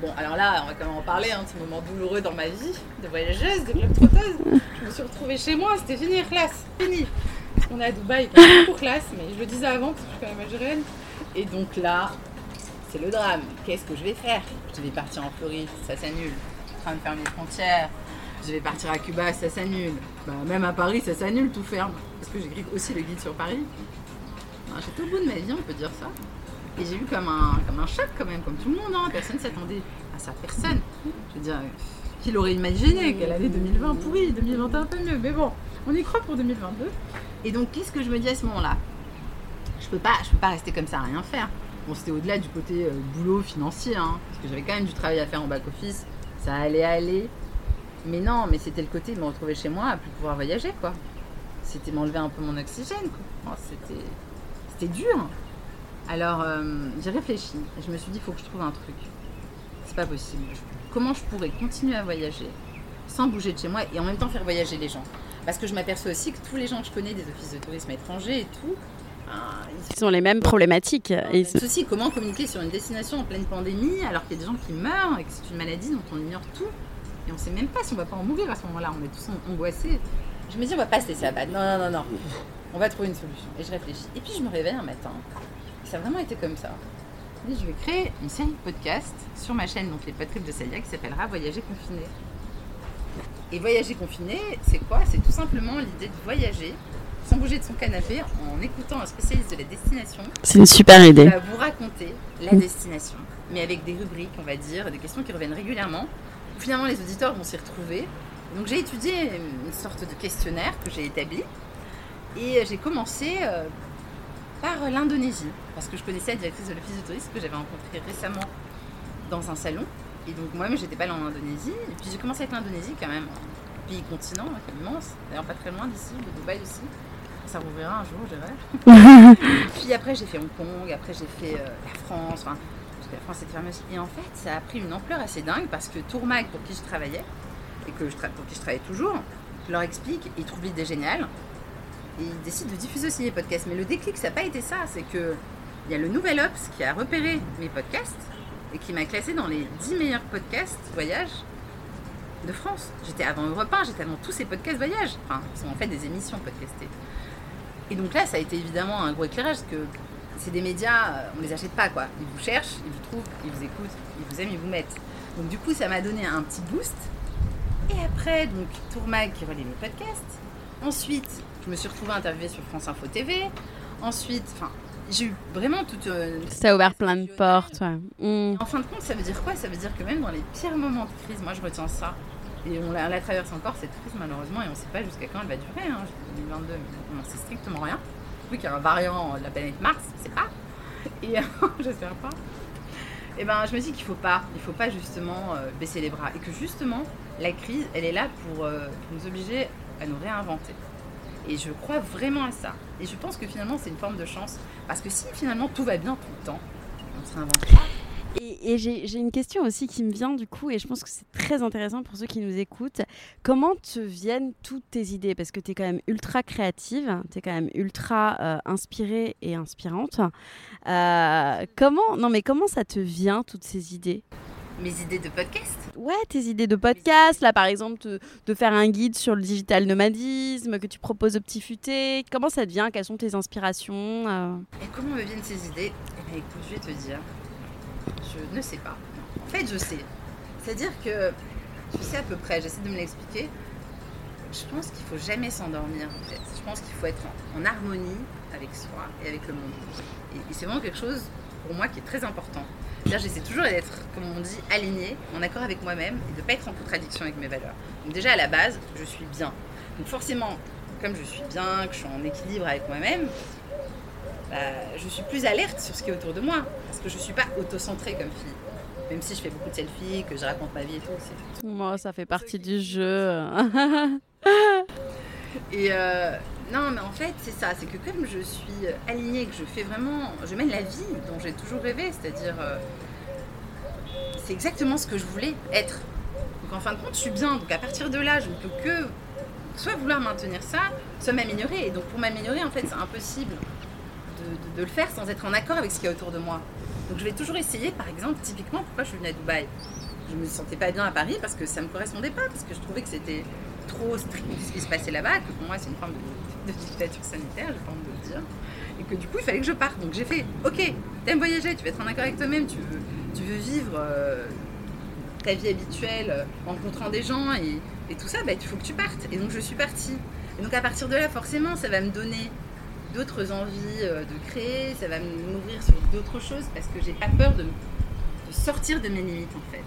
Bon, alors là, on va quand même en parler, hein, ce moment douloureux dans ma vie de voyageuse, de club trotteuse. Je me suis retrouvée chez moi, c'était fini, classe, fini. On est à Dubaï, pour classe, mais je le disais avant que je suis quand même algérienne. Et donc là, c'est le drame. Qu'est-ce que je vais faire? Je vais partir en Floride, ça s'annule. Je suis en train de fermer les frontières. Je vais partir à Cuba, ça s'annule. Bah, même à Paris, ça s'annule, tout ferme. Parce que j'écris aussi le guide sur Paris. J'étais au bout de ma vie, on peut dire ça. Et j'ai eu comme un, comme un choc quand même, comme tout le monde. Hein. Personne ne s'attendait à à personne. Je veux dire, qui l'aurait imaginé qu'elle allait 2020 pourri, 2021 un peu mieux. Mais bon, on y croit pour 2022. Et donc, qu'est-ce que je me dis à ce moment-là? Je peux peux pas rester comme ça à rien faire. Bon, c'était au-delà du côté euh, boulot financier, hein, parce que j'avais quand même du travail à faire en back-office. Ça allait aller. Mais non, mais c'était le côté de me retrouver chez moi à plus pouvoir voyager, quoi. C'était m'enlever un peu mon oxygène, quoi. c'était, c'était dur. Alors, euh, j'ai réfléchi. Et je me suis dit, il faut que je trouve un truc. C'est pas possible. Comment je pourrais continuer à voyager sans bouger de chez moi et en même temps faire voyager les gens? Parce que je m'aperçois aussi que tous les gens que je connais des offices de tourisme étrangers et tout, ben, ils ont les mêmes problématiques. Et aussi, comment communiquer sur une destination en pleine pandémie alors qu'il y a des gens qui meurent et que c'est une maladie dont on ignore tout? Et on sait même pas si on va pas en mourir à ce moment-là. On est tous angoissés. Je me dis, on va pas se laisser abattre. Non, non, non, non. On va trouver une solution. Et je réfléchis. Et puis je me réveille un matin ça a vraiment été comme ça. Et je vais créer une série de podcasts sur ma chaîne, donc les podcasts de Salia, qui s'appellera Voyager confiné. Et voyager confiné, c'est quoi? C'est tout simplement l'idée de voyager sans bouger de son canapé en écoutant un spécialiste de la destination. C'est une super idée. Qui va vous raconter la destination, mais avec des rubriques, on va dire, des questions qui reviennent régulièrement. Finalement, les auditeurs vont s'y retrouver. Donc j'ai étudié une sorte de questionnaire que j'ai établi et j'ai commencé euh, par l'Indonésie, parce que je connaissais la directrice de l'office de tourisme que j'avais rencontrée récemment dans un salon. Et donc moi-même, j'étais pas allée en Indonésie. Et puis j'ai commencé avec l'Indonésie quand même, un pays continent hein, est immense, d'ailleurs pas très loin d'ici, de Dubaï aussi. Ça rouvrira un jour, je dirais. puis après, j'ai fait Hong Kong, après j'ai fait euh, la France, enfin, parce que la France était fermée aussi. Et en fait, ça a pris une ampleur assez dingue parce que Tourmag, pour qui je travaillais, et que je pour qui je travaille toujours, je leur explique, ils trouvent l'idée géniale et il décide de diffuser aussi les podcasts. Mais le déclic, ça n'a pas été ça. C'est que il y a le Nouvel Ops qui a repéré mes podcasts et qui m'a classé dans les 10 meilleurs podcasts voyage de France. J'étais avant Europe 1, j'étais avant tous ces podcasts voyage. Enfin, ils sont en fait des émissions podcastées. Et donc là, ça a été évidemment un gros éclairage parce que c'est des médias, euh, on les achète pas quoi. Ils vous cherchent, ils vous trouvent, ils vous écoutent, ils vous aiment, ils vous mettent. Donc du coup, ça m'a donné un petit boost. Et après, donc Tourmag qui relaie mes podcasts. Ensuite, je me suis retrouvée interviewée sur France Info TV. Ensuite, enfin, j'ai eu vraiment toute. Euh, ça a ouvert plein de portes. Mm. En fin de compte, ça veut dire quoi? Ça veut dire que même dans les pires moments de crise, moi je retiens ça. Et on la, traverse encore cette crise malheureusement et on ne sait pas jusqu'à quand elle va durer. Hein, 2022, mais on n'en sait strictement rien. Oui, qu'il y a un variant de la planète Mars, je sais pas. Et j'espère pas. Et eh ben, je me dis qu'il faut pas, il faut pas justement euh, baisser les bras et que justement la crise, elle est là pour euh, nous obliger à nous réinventer. Et je crois vraiment à ça. Et je pense que finalement, c'est une forme de chance. Parce que si finalement tout va bien tout le temps, on se réinvente pas. Et, j'ai une question aussi qui me vient du coup, et je pense que c'est très intéressant pour ceux qui nous écoutent. Comment te viennent toutes tes idées? Parce que tu es quand même ultra créative, tu es quand même ultra euh, inspirée et inspirante. Euh, comment, non mais comment ça te vient toutes ces idées? Mes idées de podcast Ouais, tes idées de podcast. Là, par exemple, de, faire un guide sur le digital nomadisme que tu proposes au petit futé. Comment ça devient? Quelles sont tes inspirations euh? Et comment me viennent ces idées? Eh bien, écoute, je vais te dire. Je ne sais pas. En fait, je sais. C'est-à-dire que je sais à peu près, j'essaie de me l'expliquer. Je pense qu'il faut jamais s'endormir, en fait. Je pense qu'il faut être en, harmonie avec soi et avec le monde. et c'est vraiment quelque chose, pour moi, qui est très important. J'essaie toujours d'être, comme on dit, aligné, en accord avec moi-même et de ne pas être en contradiction avec mes valeurs. Donc déjà à la base, je suis bien. Donc forcément, comme je suis bien, que je suis en équilibre avec moi-même, bah, je suis plus alerte sur ce qui est autour de moi. Parce que je ne suis pas auto-centrée comme fille. Même si je fais beaucoup de selfies, que je raconte ma vie et tout. Moi, ça fait partie du jeu. et euh, non, mais en fait, c'est ça. C'est que comme je suis alignée, que je fais vraiment. Je mène la vie dont j'ai toujours rêvé, c'est-à-dire. Euh, c'est exactement ce que je voulais être. Donc en fin de compte, je suis bien. Donc à partir de là, je ne peux que soit vouloir maintenir ça, soit m'améliorer. Et donc pour m'améliorer, en fait, c'est impossible de, le faire sans être en accord avec ce qu'il y a autour de moi. Donc je vais toujours essayer, par exemple, typiquement, pourquoi je suis venue à Dubaï? Je ne me sentais pas bien à Paris parce que ça ne me correspondait pas, parce que je trouvais que c'était trop strict ce qui se passait là-bas, que pour moi c'est une forme de, dictature sanitaire, j'ai pas envie de le dire, et que du coup il fallait que je parte. Donc j'ai fait, ok, t'aimes voyager, tu veux être en accord avec toi-même, tu veux, vivre euh, ta vie habituelle euh, en rencontrant des gens et, tout ça, bah, il faut que tu partes. Et donc je suis partie. Et donc à partir de là, forcément, ça va me donner d'autres envies euh, de créer, ça va m'ouvrir sur d'autres choses parce que j'ai pas peur de sortir de mes limites en fait.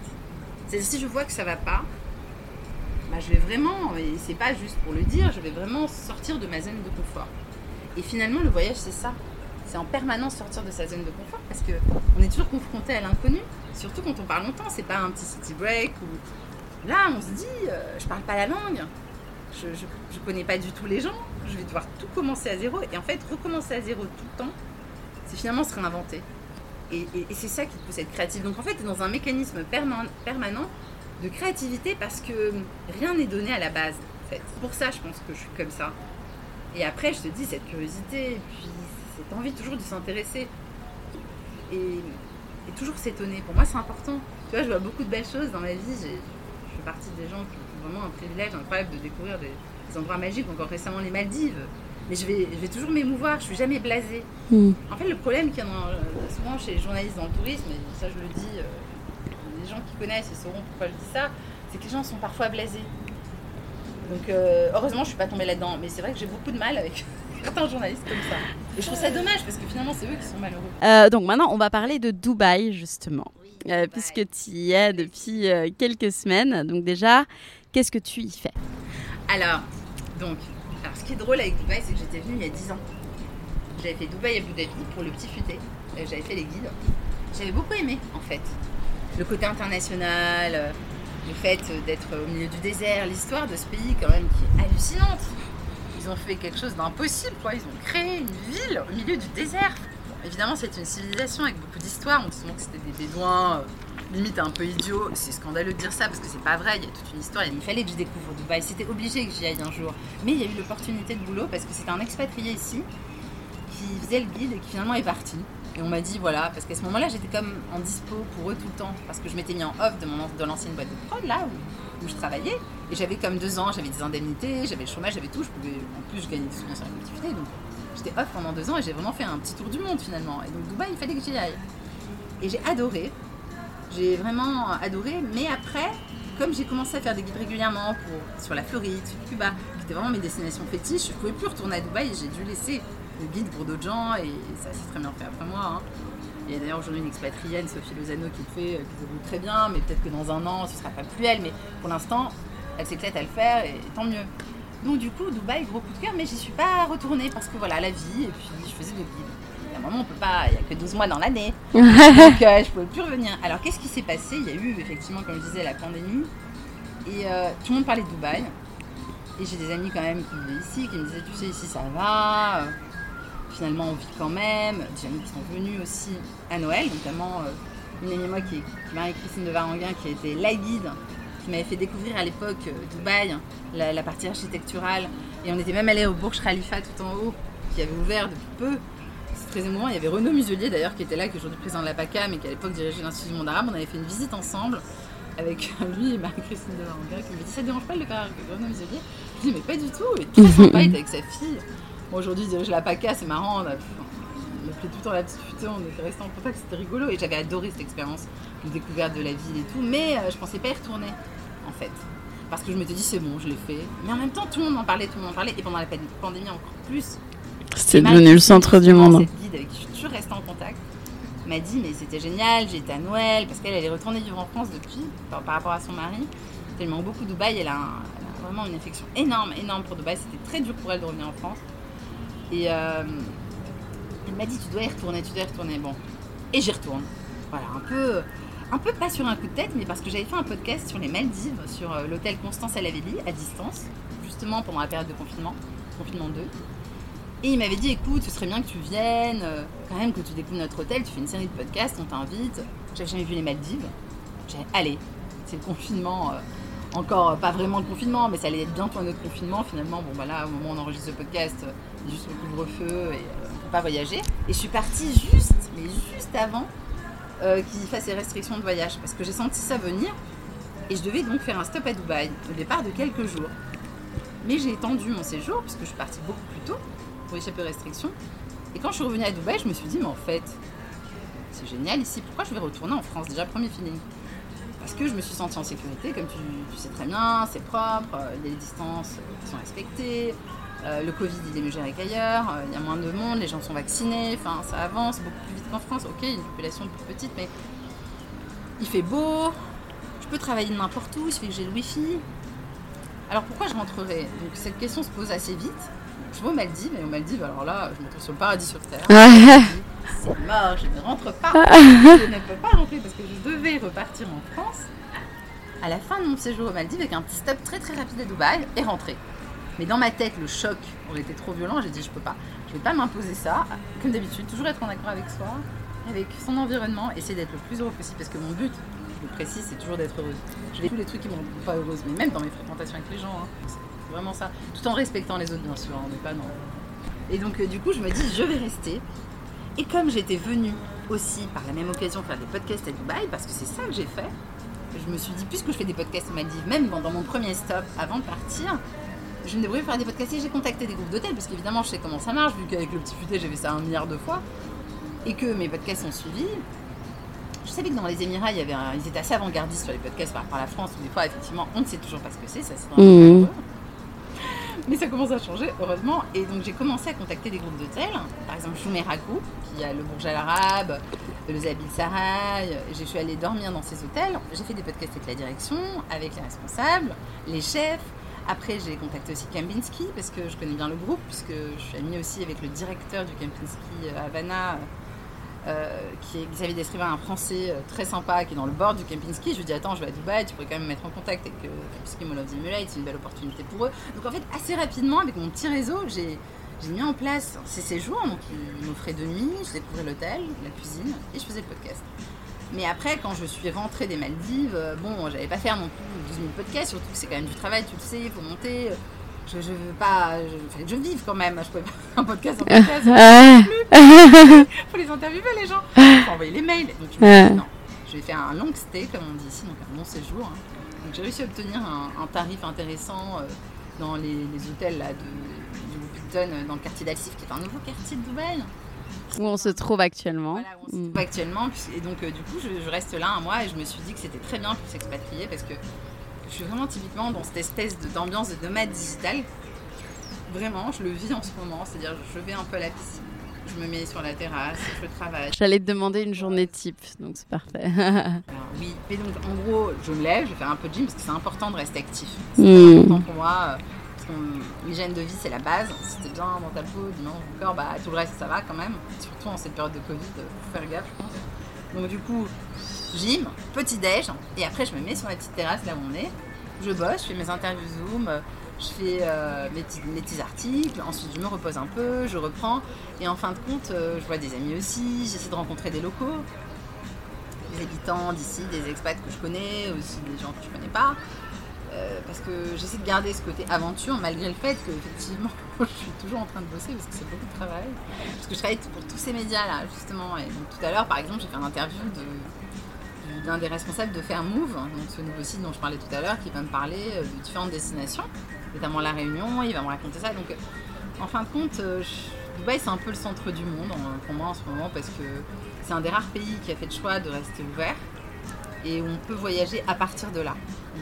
C'est-à-dire si je vois que ça va pas, bah, je vais vraiment, et c'est pas juste pour le dire, je vais vraiment sortir de ma zone de confort. Et finalement, le voyage, c'est ça. C'est en permanence sortir de sa zone de confort parce que on est toujours confronté à l'inconnu. Surtout quand on parle longtemps, c'est pas un petit city break ou là on se dit, euh, je parle pas la langue, je, je, connais pas du tout les gens, je vais devoir tout commencer à zéro. Et en fait, recommencer à zéro tout le temps, c'est finalement se réinventer. Et, et- c'est ça qui te pousse à être créatif. Donc en fait, tu es dans un mécanisme perman- permanent de créativité parce que rien n'est donné à la base. En fait. C'est pour ça, je pense que je suis comme ça. Et après, je te dis, cette curiosité, et puis cette envie toujours de s'intéresser. Et, et toujours s'étonner. Pour moi, c'est important. Tu vois, je vois beaucoup de belles choses dans ma vie. Je fais partie des gens qui ont vraiment un privilège incroyable de découvrir des, des endroits magiques, encore récemment les Maldives. Mais je vais, je vais toujours m'émouvoir, je suis jamais blasée. Hmm. En fait, le problème qu'il y a euh, souvent chez les journalistes dans le tourisme, et ça je le dis, euh, gens qui connaissent ils sauront pourquoi je dis ça, c'est que les gens sont parfois blasés. Donc euh, heureusement, je suis pas tombée là-dedans, mais c'est vrai que j'ai beaucoup de mal avec certains journalistes comme ça. Et je trouve ça dommage parce que finalement, c'est eux qui sont malheureux. Euh, donc maintenant, on va parler de Dubaï, justement. Euh, puisque tu y es depuis quelques semaines. Donc déjà, qu'est-ce que tu y fais? Alors, donc, alors ce qui est drôle avec Dubaï, c'est que j'étais venue il y a 10 ans. J'avais fait Dubaï Abu Dhabi pour le petit futé. J'avais fait les guides. J'avais beaucoup aimé, en fait. Le côté international, euh, le fait d'être au milieu du désert, l'histoire de ce pays, quand même, qui est hallucinante. Ils ont fait quelque chose d'impossible, quoi. Ils ont créé une ville au milieu du désert. Évidemment, c'est une civilisation avec beaucoup d'histoire. On se souvient que c'était des bédouins. euh, limite un peu idiot. C'est scandaleux de dire ça parce que c'est pas vrai, il y a toute une histoire. Il fallait que je découvre Dubaï, c'était obligé que j'y aille un jour. Mais il y a eu l'opportunité de boulot parce que c'était un expatrié ici qui faisait le guide et qui finalement est parti. Et on m'a dit voilà, parce qu'à ce moment-là j'étais comme en dispo pour eux tout le temps parce que je m'étais mis en off de, mon, de l'ancienne boîte de prod là où, je travaillais et j'avais comme deux ans, j'avais des indemnités, j'avais le chômage, j'avais tout. Je pouvais, en plus je gagnais des souvenirs sur la collectivité donc j'étais off pendant deux ans et j'ai vraiment fait un petit tour du monde finalement. Et donc Dubaï il fallait que j'y aille. Et j'ai adoré, j'ai vraiment adoré, mais après, comme j'ai commencé à faire des guides régulièrement pour, sur la Floride, sur Cuba, qui étaient vraiment mes destinations fétiches, je ne pouvais plus retourner à Dubaï et j'ai dû laisser guide pour d'autres gens et ça s'est très bien fait après moi. hein. Il y a d'ailleurs aujourd'hui une expatrienne, Sophie Lozano, qui le fait, euh, qui débrouille très bien, mais peut-être que dans un an, ce ne sera pas plus elle, mais pour l'instant, elle s'éclate à le faire et tant mieux. Donc du coup, Dubaï, gros coup de cœur, mais j'y suis pas retournée parce que voilà, la vie, et puis je faisais des guides. Et à un moment, on peut pas, il n'y a que 12 mois dans l'année. Donc euh, je pouvais plus revenir. Alors qu'est-ce qui s'est passé? Il y a eu effectivement, comme je disais, la pandémie. Et euh, tout le monde parlait de Dubaï. Et j'ai des amis quand même qui vivaient ici, qui me disaient, tu sais, ici ça va. Euh, Finalement, on vit quand même. Des amis qui sont venus aussi à Noël, notamment euh, une amie moi qui est, qui Marie-Christine de Varanguin, qui a été la guide, qui m'avait fait découvrir à l'époque euh, Dubaï, la, la partie architecturale. Et on était même allé au Burj Khalifa tout en haut, qui avait ouvert depuis peu. C'est très émouvant. Il y avait Renaud Muselier d'ailleurs qui était là, qui est aujourd'hui président de la PACA, mais qui à l'époque dirigeait l'Institut du monde arabe. On avait fait une visite ensemble avec lui et Marie-Christine de Varanguin qui me dit Ça te dérange pas de le faire avec Renaud Muselier? Je dis Mais pas du tout. Il est très sympa, il était avec sa fille. Aujourd'hui, il dirige la PACA, c'est marrant. On a, appelait tout le temps la petite futée, on était restés en contact, c'était rigolo. Et j'avais adoré cette expérience de découverte de la ville et tout. Mais euh, je pensais pas y retourner, en fait. Parce que je m'étais dit, c'est bon, je l'ai fait. Mais en même temps, tout le monde en parlait, tout le monde en parlait. Et pendant la pan- pandémie, encore plus. Et devenu le centre du monde. Cette guide avec qui je suis toujours restée en contact m'a dit mais c'était génial, j'étais à Noël parce qu'elle elle est retournée vivre en France depuis par, par rapport à son mari. Elle aime beaucoup Dubaï, elle a, un- elle a vraiment une affection énorme, énorme pour Dubaï. C'était très dur pour elle de revenir en France. Et euh, m'a dit tu dois y retourner, tu dois y retourner. Bon, et j'y retourne. Voilà, un peu, un peu pas sur un coup de tête, mais parce que j'avais fait un podcast sur les Maldives, sur euh, l'hôtel Constance à la Véllie, à distance, justement pendant la période de confinement, confinement 2. Et il m'avait dit, écoute, ce serait bien que tu viennes, euh, quand même que tu découvres notre hôtel, tu fais une série de podcasts, on t'invite. J'avais jamais vu les Maldives. J'ai allez, c'est le confinement, euh, encore euh, pas vraiment le confinement, mais ça allait être bientôt un autre confinement. Finalement, bon voilà, au moment où on enregistre ce podcast, euh, il y a juste le couvre-feu et euh, on peut pas voyager. Et je suis partie juste, mais juste avant euh, qu'il fasse les restrictions de voyage, parce que j'ai senti ça venir. Et je devais donc faire un stop à Dubaï, au départ de quelques jours. Mais j'ai étendu mon séjour, puisque je suis partie beaucoup plus tôt pour échapper aux restrictions. Et quand je suis revenue à Dubaï, je me suis dit, mais en fait, c'est génial ici, pourquoi je vais retourner en France? Déjà, premier feeling. Parce que je me suis sentie en sécurité, comme tu, tu sais très bien, c'est propre, euh, il y a les distances qui sont respectées, euh, le Covid il est mieux géré qu'ailleurs, euh, il y a moins de monde, les gens sont vaccinés, enfin ça avance beaucoup plus vite qu'en France. Ok, il y a une population plus petite, mais il fait beau, je peux travailler de n'importe où, il suffit que j'ai le wifi. Alors pourquoi je rentrerai? Donc cette question se pose assez vite. Je vais aux Maldives, et aux Maldives, alors là, je me trouve sur le paradis sur Terre. C'est mort, je ne rentre pas. je ne peux pas rentrer parce que je devais repartir en France à la fin de mon séjour aux Maldives avec un petit stop très très rapide à Dubaï et rentrer. Mais dans ma tête, le choc aurait été trop violent, j'ai dit je peux pas. Je vais pas m'imposer ça. Comme d'habitude, toujours être en accord avec soi, avec son environnement, essayer d'être le plus heureux possible parce que mon but, je le précise, c'est toujours d'être heureuse. Je vais tous les trucs qui me rendent pas heureuse, mais même dans mes fréquentations avec les gens, hein, c'est vraiment ça. Tout en respectant les autres, bien sûr, on n'est pas non. Et donc, euh, du coup, je me dis, je vais rester. Et comme j'étais venue aussi par la même occasion faire des podcasts à Dubaï, parce que c'est ça que j'ai fait, je me suis dit, puisque je fais des podcasts aux Maldives, même dans mon premier stop avant de partir, je me débrouille faire des podcasts et j'ai contacté des groupes d'hôtels, parce qu'évidemment, je sais comment ça marche, vu qu'avec le petit futé, j'ai fait ça un milliard de fois, et que mes podcasts ont suivi. Je savais que dans les Émirats, il y avait ils étaient assez avant-gardistes sur les podcasts par rapport à la France, où des fois, effectivement, on ne sait toujours pas ce que c'est, ça c'est mmh. Mais ça commence à changer, heureusement. Et donc j'ai commencé à contacter des groupes d'hôtels, par exemple Choumerakou, qui a le Bourj Al Arab, le Zabil Sarai. Je suis allée dormir dans ces hôtels. J'ai fait des podcasts avec la direction, avec les responsables, les chefs. Après, j'ai contacté aussi Kempinski parce que je connais bien le groupe, puisque je suis amie aussi avec le directeur du Kempinski à Havana, euh, qui est Xavier Descrivain, un Français euh, très sympa qui est dans le bord du Kempinski. Je lui dis Attends, je vais à Dubaï, tu pourrais quand même me mettre en contact avec euh, Kempinski Mall of the Emulate, c'est une belle opportunité pour eux. Donc en fait, assez rapidement, avec mon petit réseau, j'ai. mis en place ces séjours, donc ils m'offraient de nuit, je découvrais l'hôtel, la cuisine et je faisais le podcast. Mais après, quand je suis rentrée des Maldives, bon, j'avais pas faire non plus 12 000 podcasts, surtout que c'est quand même du travail, tu le sais, il faut monter je, je veux pas. Je, je vive quand même. Je pouvais pas faire un podcast en podcast. Il faut les interviewer, les gens. Il faut envoyer les mails. Donc je me dis, non, je vais faire un long stay, comme on dit ici, donc un long séjour. Hein. Donc j'ai réussi à obtenir un, tarif intéressant euh, dans les, les, hôtels là, de, du euh, dans le quartier d'Alsif, qui est un nouveau quartier de Dubaï. Où on se trouve actuellement. Voilà, où on se mm. trouve actuellement. Et donc, euh, du coup, je, je, reste là un mois et je me suis dit que c'était très bien pour s'expatrier parce que je suis vraiment typiquement dans cette espèce d'ambiance de, nomade digital. Vraiment, je le vis en ce moment. C'est-à-dire, je vais un peu à la piscine, je me mets sur la terrasse, je travaille. J'allais te demander une journée type, donc c'est parfait. Alors, oui, mais donc en gros, je me lève, je vais faire un peu de gym parce que c'est important de rester actif. C'est hmm. important pour moi. Euh, parce l'hygiène de vie, c'est la base. Si t'es bien dans ta peau, dans ton corps, bah, tout le reste, ça va quand même. Surtout en cette période de Covid, faut faire gaffe, je pense. Donc du coup, gym, petit déj, et après je me mets sur la petite terrasse là où on est. Je bosse, je fais mes interviews Zoom, je fais euh, mes, petits, articles, ensuite je me repose un peu, je reprends, et en fin de compte, euh, je vois des amis aussi, j'essaie de rencontrer des locaux, des habitants d'ici, des expats que je connais, aussi des gens que je connais pas. Euh, parce que j'essaie de garder ce côté aventure malgré le fait que effectivement je suis toujours en train de bosser parce que c'est beaucoup de travail. Parce que je travaille pour tous ces médias là justement. Et donc tout à l'heure par exemple j'ai fait une interview d'un des responsables de Fair Move donc ce nouveau site dont je parlais tout à l'heure qui va me parler euh, de différentes destinations. Notamment la Réunion il va me raconter ça. Donc en fin de compte euh, Dubaï c'est un peu le centre du monde pour moi en ce moment parce que c'est un des rares pays qui a fait le choix de rester ouvert. Et on peut voyager à partir de là.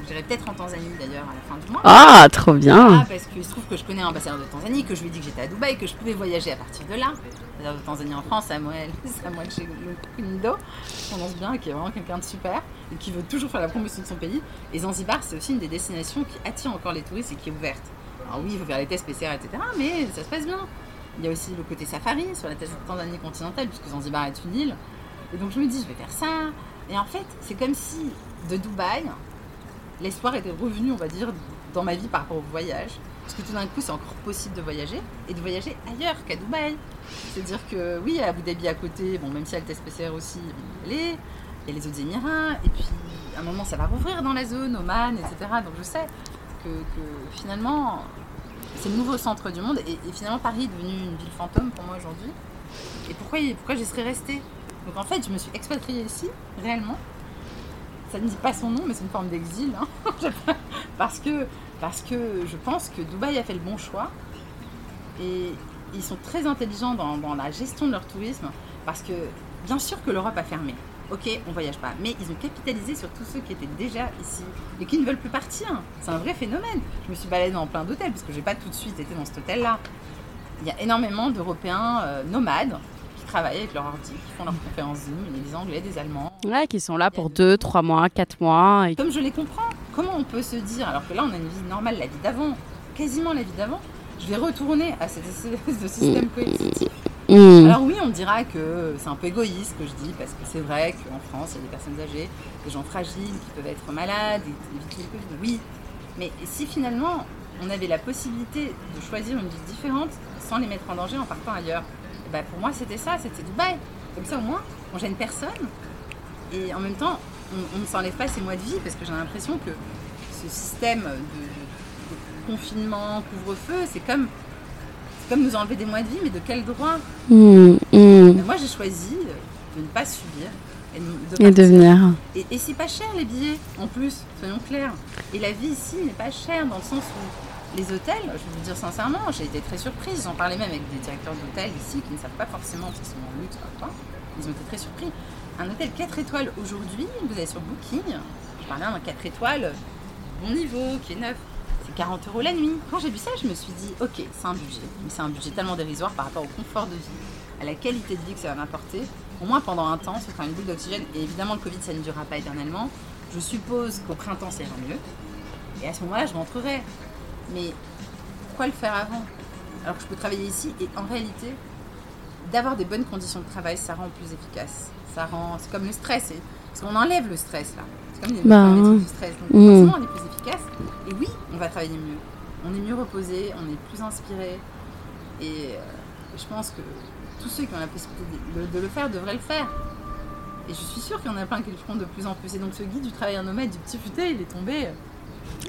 J'irai peut-être en Tanzanie d'ailleurs à la fin du mois. Ah, trop bien ah, Parce qu'il se trouve que je connais un ambassadeur de Tanzanie, que je lui ai dit que j'étais à Dubaï, que je pouvais voyager à partir de là. L'ambassadeur de Tanzanie en France, Samuel, Samuel chez Kunido, qui prononce bien, qui est vraiment quelqu'un de super, et qui veut toujours faire la promotion de son pays. Et Zanzibar, c'est aussi une des destinations qui attire encore les touristes et qui est ouverte. Alors oui, il faut faire les tests PCR, etc., mais ça se passe bien. Il y a aussi le côté safari sur la Tanzanie continentale, puisque Zanzibar est une île. Et donc je me dis, je vais faire ça, et en fait, c'est comme si de Dubaï, l'espoir était revenu, on va dire, dans ma vie par rapport au voyage. Parce que tout d'un coup, c'est encore possible de voyager et de voyager ailleurs qu'à Dubaï. C'est-à-dire que oui, à Abu Dhabi à côté, bon, même si elle test PCR aussi, il y a les autres Émirats, et puis à un moment, ça va rouvrir dans la zone, Oman, etc. Donc je sais que, finalement, c'est le nouveau centre du monde, et, finalement, Paris est devenu une ville fantôme pour moi aujourd'hui. Et pourquoi, pourquoi j'y serais restée? Donc en fait, je me suis expatriée ici, réellement. Ça ne dit pas son nom, mais c'est une forme d'exil. Hein. parce, que, parce que je pense que Dubaï a fait le bon choix. Et ils sont très intelligents dans, la gestion de leur tourisme. Parce que, bien sûr que l'Europe a fermé. Ok, on voyage pas. Mais ils ont capitalisé sur tous ceux qui étaient déjà ici et qui ne veulent plus partir. C'est un vrai phénomène. Je me suis baladée dans plein d'hôtels parce que j'ai pas tout de suite été dans cet hôtel-là. Il y a énormément d'Européens euh, nomades travaillent avec leur ordi, qui font leurs conférences Zoom, il y a des Anglais, des Allemands. Ouais, qui sont là pour 2, 3 mois, 4 mois. Et... Comme je les comprends, comment on peut se dire, alors que là on a une vie normale, la vie d'avant, quasiment la vie d'avant, je vais retourner à cette espèce de système coercitif. Mmh. Alors oui, on dira que c'est un peu égoïste ce que je dis, parce que c'est vrai qu'en France, il y a des personnes âgées, des gens fragiles qui peuvent être malades, et Covid. Oui, mais si finalement on avait la possibilité de choisir une vie différente sans les mettre en danger en partant ailleurs, ben, pour moi c'était ça, c'était Dubaï. Comme ça au moins, on gêne personne. Et en même temps, on, ne s'enlève pas ces mois de vie parce que j'ai l'impression que ce système de, de- de confinement, couvre-feu, c'est comme, comme nous enlever des mois de vie, mais de quel droit? Mmh, mmh. Mais Moi j'ai choisi de ne pas subir et de, Et de partir. venir. Et, et c'est pas cher les billets, en plus, soyons clairs. Et la vie ici n'est pas chère dans le sens où les hôtels, je vais vous dire sincèrement, j'ai été très surprise. J'en parlais même avec des directeurs d'hôtels ici qui ne savent pas forcément s'ils sont en luxe quoi. Ils ont été très surpris. Un hôtel 4 étoiles aujourd'hui, vous allez sur Booking, je parlais d'un 4 étoiles, bon niveau, qui est neuf. C'est 40 euros la nuit. Quand j'ai vu ça, je me suis dit, ok, c'est un budget. Mais c'est un budget tellement dérisoire par rapport au confort de vie, à la qualité de vie que ça va m'apporter. Au moins pendant un temps, ce sera une boule d'oxygène. Et évidemment, le Covid, ça ne durera pas éternellement. Je suppose qu'au printemps, ça ira mieux. Et à ce moment-là, je rentrerai. Mais pourquoi le faire avant Alors que je peux travailler ici et en réalité, d'avoir des bonnes conditions de travail, ça rend plus efficace. Ça rend, c'est comme le stress. Parce qu'on enlève le stress là. C'est comme les Bah, du stress. Donc Mm. forcément, on est plus efficace. Et oui, on va travailler mieux. On est mieux reposé, on est plus inspiré. Et euh, je pense que tous ceux qui ont la possibilité de, de le faire devraient le faire. Et je suis sûre qu'il y en a plein qui le feront de plus en plus. Et donc ce guide du travailleur nomade du petit futé, il est tombé.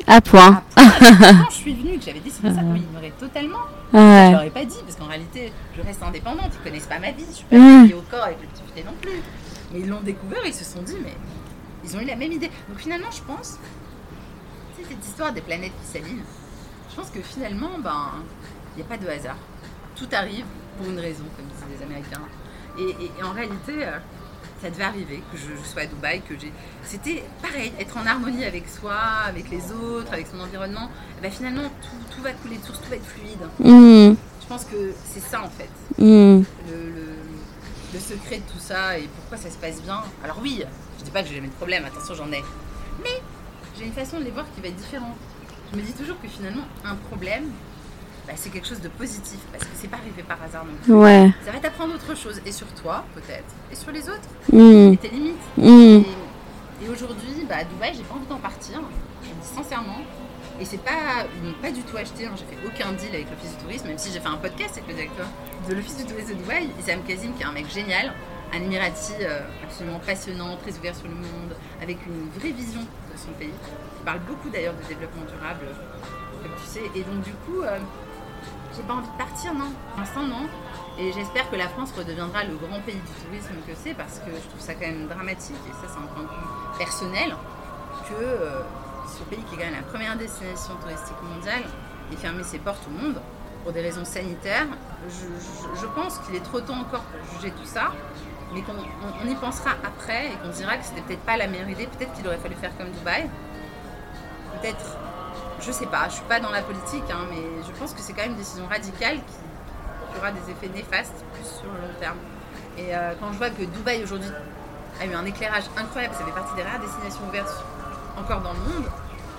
À point. Quand je suis venue, que j'avais décidé ça, il m'aurait totalement. Je Ouais. leur ai pas dit, parce qu'en réalité, je reste indépendante, ils connaissent pas ma vie, je suis pas Mm. liée au corps avec le petit non plus. Mais ils l'ont découvert, ils se sont dit, mais ils ont eu la même idée. Donc finalement, je pense, sais, cette histoire des planètes qui s'alignent, je pense que finalement, ben, il n'y a pas de hasard. Tout arrive pour une raison, comme disent les Américains. Et, et- et en réalité, euh, ça devait arriver que je, je sois à Dubaï, que j'ai. C'était pareil, être en harmonie avec soi, avec les autres, avec son environnement. Ben finalement, tout, tout va couler de source, tout va être fluide. Mmh, Je pense que c'est ça en fait, mmh. le, le- le secret de tout ça et pourquoi ça se passe bien. Alors oui, je dis pas que j'ai jamais de problème, attention j'en ai. Mais j'ai une façon de les voir qui va être différente. Je me dis toujours que finalement, un problème, bah, c'est quelque chose de positif parce que c'est pas arrivé par hasard non plus. Ouais. Ça va t'apprendre autre chose et sur toi peut-être et sur les autres Mmh, et tes limites. mmh. Et, et aujourd'hui, bah, à Dubaï, j'ai pas envie d'en partir, je dis sincèrement. Et c'est pas, ils m'ont pas du tout acheté, hein. j'ai fait aucun deal avec l'Office du tourisme, même si j'ai fait un podcast avec le directeur de l'Office du tourisme de Dubaï, Isam Kazim, qui est un mec génial, un Émirati euh, absolument passionnant, très ouvert sur le monde, avec une vraie vision de son pays, qui parle beaucoup d'ailleurs de développement durable, comme tu sais. Et donc du coup, euh, j'ai pas envie de partir, non. Pour l'instant, non. Et j'espère que la France redeviendra le grand pays du tourisme que c'est, parce que je trouve ça quand même dramatique, et ça c'est un point de vue personnel, que euh, ce pays qui est quand même la première destination touristique mondiale ait fermé ses portes au monde pour des raisons sanitaires. Je, pense qu'il est trop tôt encore pour juger tout ça, mais qu'on on- on y pensera après et qu'on dira que c'était peut-être pas la meilleure idée, peut-être qu'il aurait fallu faire comme Dubaï. Peut-être, je sais pas, je suis pas dans la politique, hein, mais je pense que c'est quand même une décision radicale qui, aura des effets néfastes plus sur le long terme. Et euh, quand je vois que Dubaï aujourd'hui a eu un éclairage incroyable, ça fait partie des rares destinations ouvertes encore dans le monde,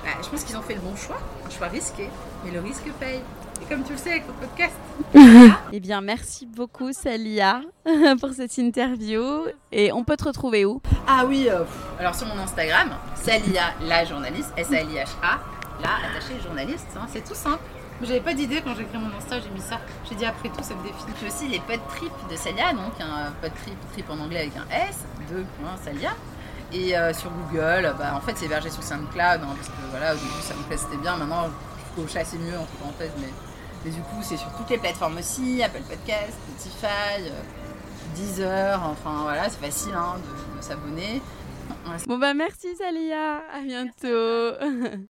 bah, je pense qu'ils ont fait le bon choix, un choix risqué, mais le risque paye. Et comme tu le sais avec le podcast, Eh bien, merci beaucoup, Salia, pour cette interview. Et on peut te retrouver où? Ah oui, euh, alors sur mon Instagram, Salia la journaliste, S-A-L-I-H-A, la attachée journaliste, hein, c'est tout simple. J'avais pas d'idée quand j'ai créé mon Insta, j'ai mis ça. J'ai dit après tout, ça me définit. J'ai aussi les pod trip de Salia, donc un pod trip, trip en anglais avec un S, 2. Salia. Et euh, sur Google, bah, en fait c'est hébergé sur SoundCloud, hein, parce que voilà, au début plaît, c'était bien, maintenant je trouve chasser mieux entre parenthèses, mais, mais du coup c'est sur toutes les plateformes aussi, Apple Podcast, Spotify, euh, Deezer, enfin voilà, c'est facile hein, de, de s'abonner. Bon, bah, merci, Salia. À bientôt.